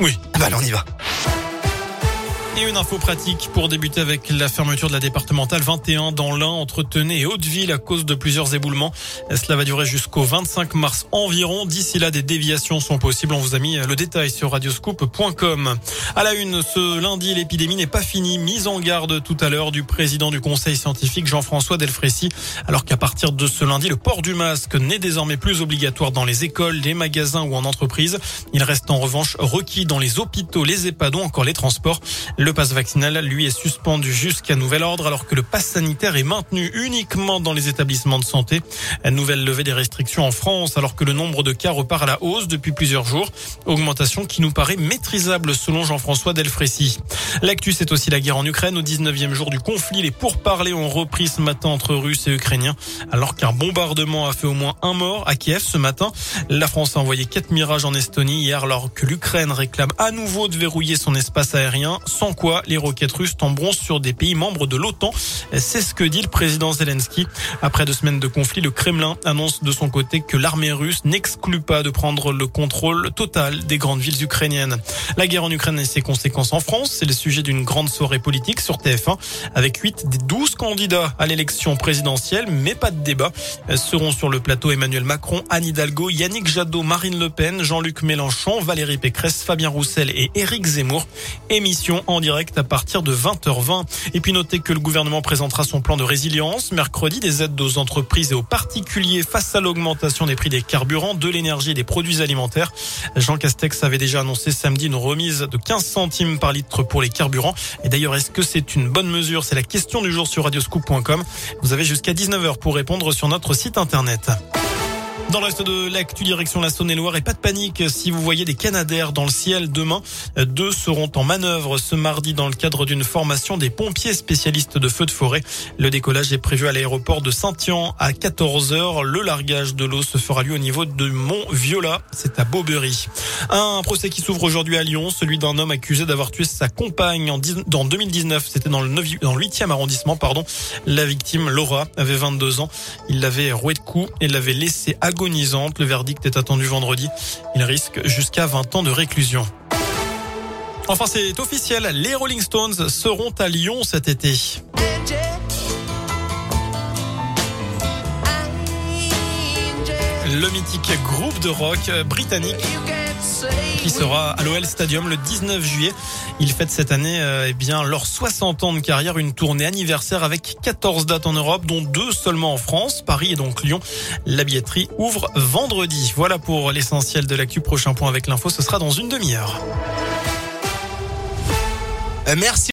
Oui. Ah bah on y va. Et une info pratique pour débuter avec la fermeture de la départementale 21 dans l'Ain entre Tenay et Hauteville à cause de plusieurs éboulements. Cela va durer jusqu'au 25 mars environ. D'ici là, des déviations sont possibles. On vous a mis le détail sur radioscoop.com. À la une, ce lundi, l'épidémie n'est pas finie. Mise en garde tout à l'heure du président du conseil scientifique Jean-François Delfrécy. Alors qu'à partir de ce lundi, le port du masque n'est désormais plus obligatoire dans les écoles, les magasins ou en entreprise. Il reste en revanche requis dans les hôpitaux, les EHPAD ou encore les transports. Passe vaccinal, lui, est suspendu jusqu'à nouvel ordre alors que le passe sanitaire est maintenu uniquement dans les établissements de santé. Nouvelle levée des restrictions en France alors que le nombre de cas repart à la hausse depuis plusieurs jours. Augmentation qui nous paraît maîtrisable selon Jean-François Delfrécy. L'actu, c'est aussi la guerre en Ukraine. Au 19e jour du conflit, les pourparlers ont repris ce matin entre Russes et Ukrainiens alors qu'un bombardement a fait au moins un mort à Kiev ce matin. La France a envoyé quatre mirages en Estonie hier alors que l'Ukraine réclame à nouveau de verrouiller son espace aérien quoi les roquettes russes tomberont sur des pays membres de l'OTAN. C'est ce que dit le président Zelensky. Après deux semaines de conflit, le Kremlin annonce de son côté que l'armée russe n'exclut pas de prendre le contrôle total des grandes villes ukrainiennes. La guerre en Ukraine et ses conséquences en France, c'est le sujet d'une grande soirée politique sur TF1 avec 8 des 12 candidats à l'élection présidentielle, mais pas de débat. Seront sur le plateau Emmanuel Macron, Anne Hidalgo, Yannick Jadot, Marine Le Pen, Jean-Luc Mélenchon, Valérie Pécresse, Fabien Roussel et Éric Zemmour. Émission en direct à partir de 20h20. Et puis notez que le gouvernement présentera son plan de résilience mercredi des aides aux entreprises et aux particuliers face à l'augmentation des prix des carburants, de l'énergie et des produits alimentaires. Jean Castex avait déjà annoncé samedi une remise de 15 centimes par litre pour les carburants. Et d'ailleurs, est-ce que c'est une bonne mesure? C'est la question du jour sur radioscoop.com. Vous avez jusqu'à 19h pour répondre sur notre site internet. Dans le reste de l'actu direction la Saône-et-Loire et pas de panique si vous voyez des canadaires dans le ciel demain. Deux seront en manœuvre ce mardi dans le cadre d'une formation des pompiers spécialistes de feux de forêt. Le décollage est prévu à l'aéroport de Saint-Yan à 14h. Le largage de l'eau se fera lui au niveau de Mont-Viola. C'est à Beaubery. Un procès qui s'ouvre aujourd'hui à Lyon, celui d'un homme accusé d'avoir tué sa compagne en 2019. C'était dans le 9, dans le 8e arrondissement, pardon. La victime, Laura, avait 22 ans. Il l'avait roué de coups et l'avait laissé Le verdict est attendu vendredi. Il risque jusqu'à 20 ans de réclusion. Enfin, c'est officiel. Les Rolling Stones seront à Lyon cet été. Le mythique groupe de rock britannique qui sera à l'OL Stadium le 19 juillet. Ils fêtent cette année eh bien leurs 60 ans de carrière, une tournée anniversaire avec 14 dates en Europe, dont deux seulement en France, Paris et donc Lyon. La billetterie ouvre vendredi. Voilà pour l'essentiel de l'actu. Prochain point avec l'info, ce sera dans une demi-heure. Merci.